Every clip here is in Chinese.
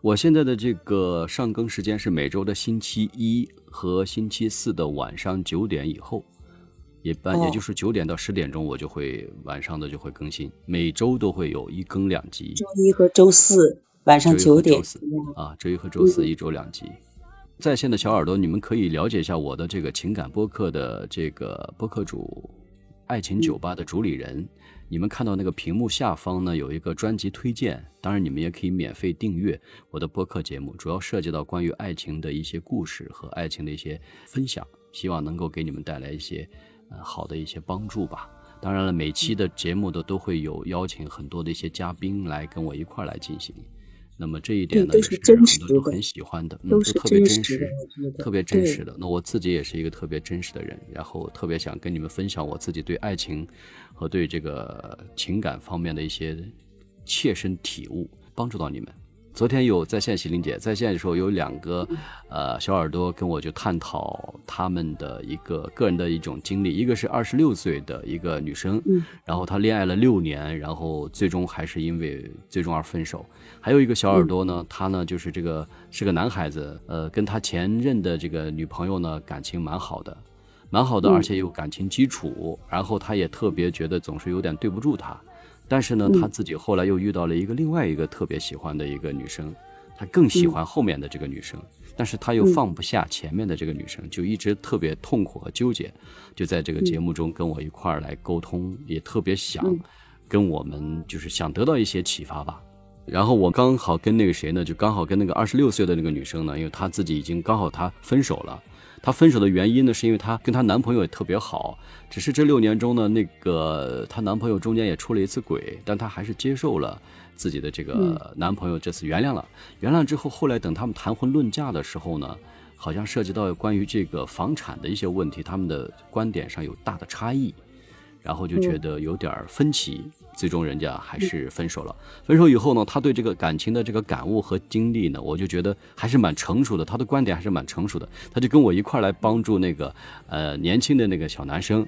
我现在的这个上更时间是每周的星期一和星期四的晚上九点以后，一般也就是九点到十点钟，我就会晚上的就会更新，每周都会有一更两集。周一和周四晚上九点啊，周一和周四一周两集。在线的小耳朵，你们可以了解一下我的这个情感播客的这个播客主，爱情酒吧的主理人。你们看到那个屏幕下方呢，有一个专辑推荐，当然你们也可以免费订阅我的播客节目，主要涉及到关于爱情的一些故事和爱情的一些分享，希望能够给你们带来一些呃好的一些帮助吧。当然了，每期的节目都都会有邀请很多的一些嘉宾来跟我一块来进行。那么这一点呢，也是很多都很喜欢的，都特别真实，特别真实的。那我自己也是一个特别真实的人，然后特别想跟你们分享我自己对爱情和对这个情感方面的一些切身体悟，帮助到你们。昨天有在线喜玲姐在线的时候，有两个呃小耳朵跟我就探讨他们的一个个人的一种经历，一个是二十六岁的一个女生，然后她恋爱了六年，然后最终还是因为最终而分手。还有一个小耳朵呢，他呢就是这个是个男孩子，呃，跟他前任的这个女朋友呢感情蛮好的，蛮好的，而且有感情基础，然后他也特别觉得总是有点对不住她。但是呢，他自己后来又遇到了一个另外一个特别喜欢的一个女生，他更喜欢后面的这个女生，但是他又放不下前面的这个女生，就一直特别痛苦和纠结，就在这个节目中跟我一块儿来沟通，也特别想跟我们就是想得到一些启发吧。然后我刚好跟那个谁呢，就刚好跟那个二十六岁的那个女生呢，因为她自己已经刚好她分手了。她分手的原因呢，是因为她跟她男朋友也特别好，只是这六年中呢，那个她男朋友中间也出了一次轨，但她还是接受了自己的这个男朋友这次原谅了。原谅之后，后来等他们谈婚论嫁的时候呢，好像涉及到关于这个房产的一些问题，他们的观点上有大的差异。然后就觉得有点分歧，最终人家还是分手了。分手以后呢，他对这个感情的这个感悟和经历呢，我就觉得还是蛮成熟的。他的观点还是蛮成熟的，他就跟我一块来帮助那个呃年轻的那个小男生。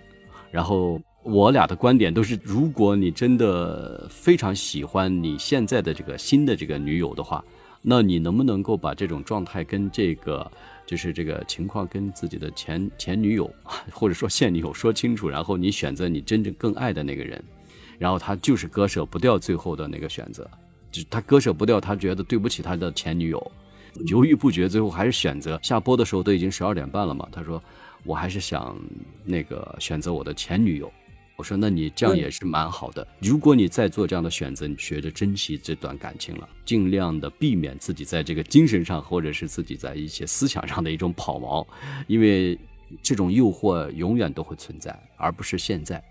然后我俩的观点都是：如果你真的非常喜欢你现在的这个新的这个女友的话，那你能不能够把这种状态跟这个？就是这个情况跟自己的前前女友 或者说现女友说清楚，然后你选择你真正更爱的那个人，然后他就是割舍不掉最后的那个选择，就他割舍不掉，他觉得对不起他的前女友，犹豫不决，最后还是选择下播的时候都已经十二点半了嘛，他说我还是想那个选择我的前女友。我说，那你这样也是蛮好的。如果你再做这样的选择，你学着珍惜这段感情了，尽量的避免自己在这个精神上或者是自己在一些思想上的一种跑毛，因为这种诱惑永远都会存在，而不是现在。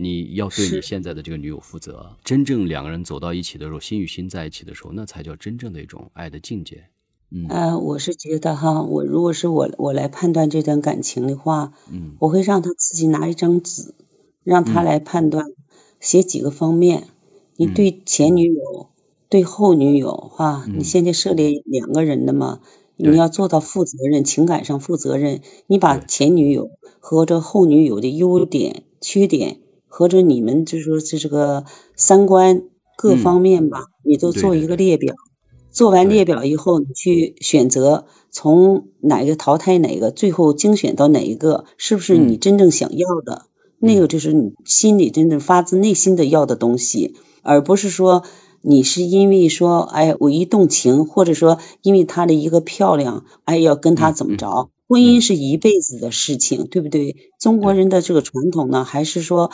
你要对你现在的这个女友负责。真正两个人走到一起的时候，心与心在一起的时候，那才叫真正的一种爱的境界。嗯，我是觉得哈，我如果是我我来判断这段感情的话，嗯，我会让他自己拿一张纸。让他来判断，写几个方面。你对前女友、对后女友，哈，你现在涉猎两个人的嘛，你要做到负责任，情感上负责任。你把前女友和这后女友的优点、缺点，和着你们就说这这个三观各方面吧，你都做一个列表。做完列表以后，你去选择从哪个淘汰哪个，最后精选到哪一个，是不是你真正想要的？那个就是你心里真正发自内心的要的东西，而不是说你是因为说哎我一动情，或者说因为她的一个漂亮，哎要跟她怎么着？婚姻是一辈子的事情，对不对？中国人的这个传统呢，还是说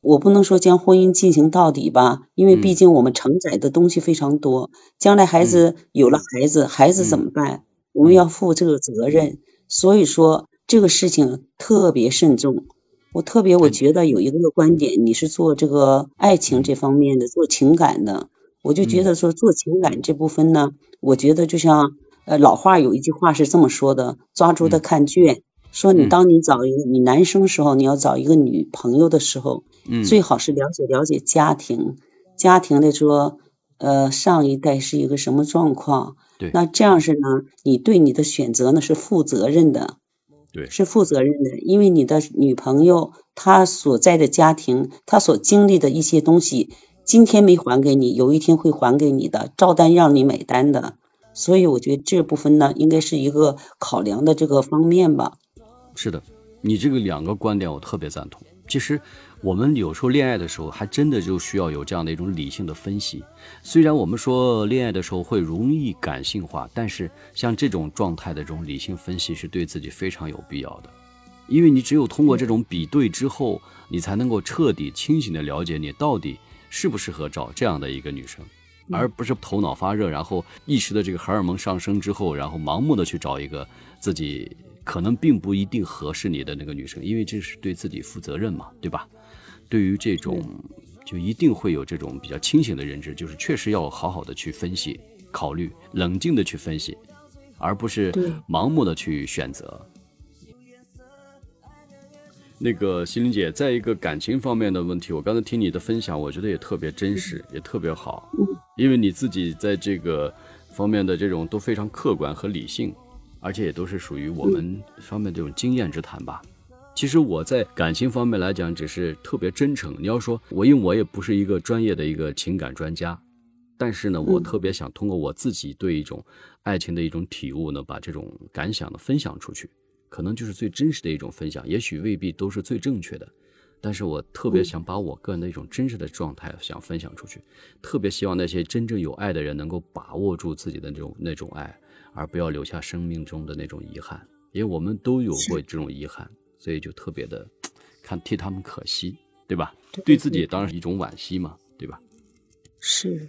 我不能说将婚姻进行到底吧？因为毕竟我们承载的东西非常多，将来孩子有了孩子，孩子怎么办？我们要负这个责任，所以说这个事情特别慎重。我特别，我觉得有一个观点，你是做这个爱情这方面的，做情感的，我就觉得说做情感这部分呢，我觉得就像呃老话有一句话是这么说的，抓住的看卷，说你当你找一个你男生时候，你要找一个女朋友的时候，嗯，最好是了解了解家庭，家庭的说呃上一代是一个什么状况，对，那这样是呢，你对你的选择呢是负责任的。是负责任的，因为你的女朋友她所在的家庭，她所经历的一些东西，今天没还给你，有一天会还给你的，照单让你买单的。所以我觉得这部分呢，应该是一个考量的这个方面吧。是的，你这个两个观点我特别赞同。其实我们有时候恋爱的时候，还真的就需要有这样的一种理性的分析。虽然我们说恋爱的时候会容易感性化，但是像这种状态的这种理性分析是对自己非常有必要的。因为你只有通过这种比对之后，你才能够彻底清醒的了解你到底适不适合找这样的一个女生。而不是头脑发热，然后一时的这个荷尔蒙上升之后，然后盲目的去找一个自己可能并不一定合适你的那个女生，因为这是对自己负责任嘛，对吧？对于这种，就一定会有这种比较清醒的认知，就是确实要好好的去分析、考虑、冷静的去分析，而不是盲目的去选择。那个心灵姐，在一个感情方面的问题，我刚才听你的分享，我觉得也特别真实，也特别好。因为你自己在这个方面的这种都非常客观和理性，而且也都是属于我们方面这种经验之谈吧。其实我在感情方面来讲，只是特别真诚。你要说我，因为我也不是一个专业的一个情感专家，但是呢，我特别想通过我自己对一种爱情的一种体悟呢，把这种感想呢分享出去。可能就是最真实的一种分享，也许未必都是最正确的，但是我特别想把我个人的一种真实的状态想分享出去，特别希望那些真正有爱的人能够把握住自己的那种那种爱，而不要留下生命中的那种遗憾，因为我们都有过这种遗憾，所以就特别的看替他们可惜，对吧？对自己当然是一种惋惜嘛，对吧？是。